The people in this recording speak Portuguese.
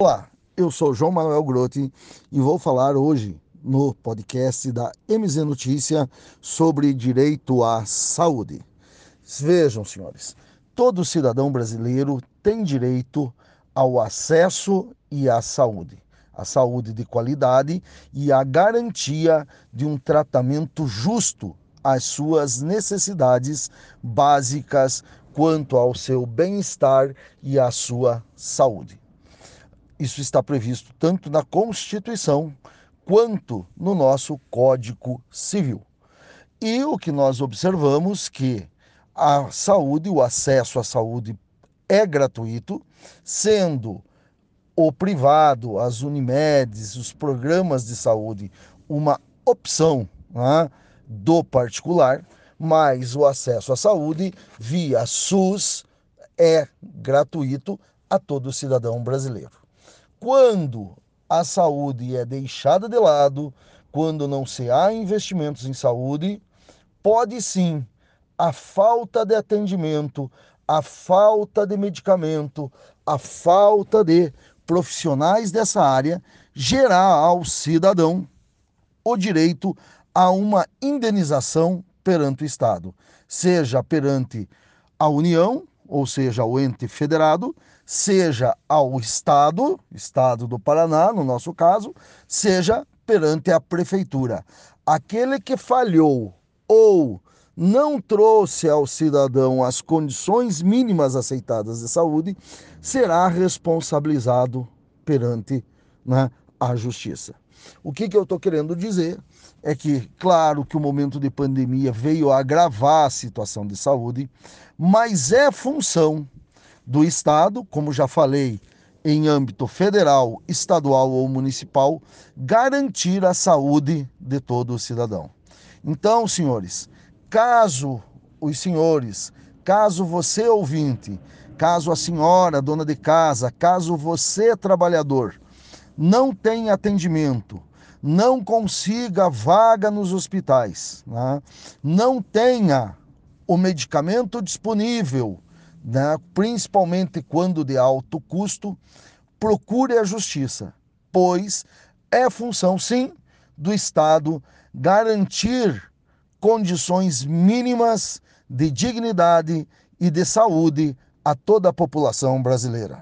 Olá, eu sou João Manuel Grotti e vou falar hoje no podcast da MZ Notícia sobre direito à saúde. Vejam, senhores, todo cidadão brasileiro tem direito ao acesso e à saúde, a saúde de qualidade e a garantia de um tratamento justo às suas necessidades básicas quanto ao seu bem-estar e à sua saúde. Isso está previsto tanto na Constituição quanto no nosso Código Civil. E o que nós observamos que a saúde, o acesso à saúde é gratuito, sendo o privado, as Unimedes, os programas de saúde, uma opção né, do particular, mas o acesso à saúde via SUS é gratuito a todo cidadão brasileiro. Quando a saúde é deixada de lado, quando não se há investimentos em saúde, pode sim a falta de atendimento, a falta de medicamento, a falta de profissionais dessa área gerar ao cidadão o direito a uma indenização perante o Estado, seja perante a União, ou seja, ao ente federado, seja ao Estado, Estado do Paraná, no nosso caso, seja perante a Prefeitura. Aquele que falhou ou não trouxe ao cidadão as condições mínimas aceitadas de saúde, será responsabilizado perante né, a justiça. O que, que eu estou querendo dizer é que, claro, que o momento de pandemia veio a agravar a situação de saúde, mas é função do Estado, como já falei, em âmbito federal, estadual ou municipal, garantir a saúde de todo o cidadão. Então, senhores, caso os senhores, caso você ouvinte, caso a senhora dona de casa, caso você trabalhador não tenha atendimento, não consiga vaga nos hospitais, né? não tenha o medicamento disponível né, principalmente quando de alto custo, procure a justiça, pois é função, sim, do Estado garantir condições mínimas de dignidade e de saúde a toda a população brasileira.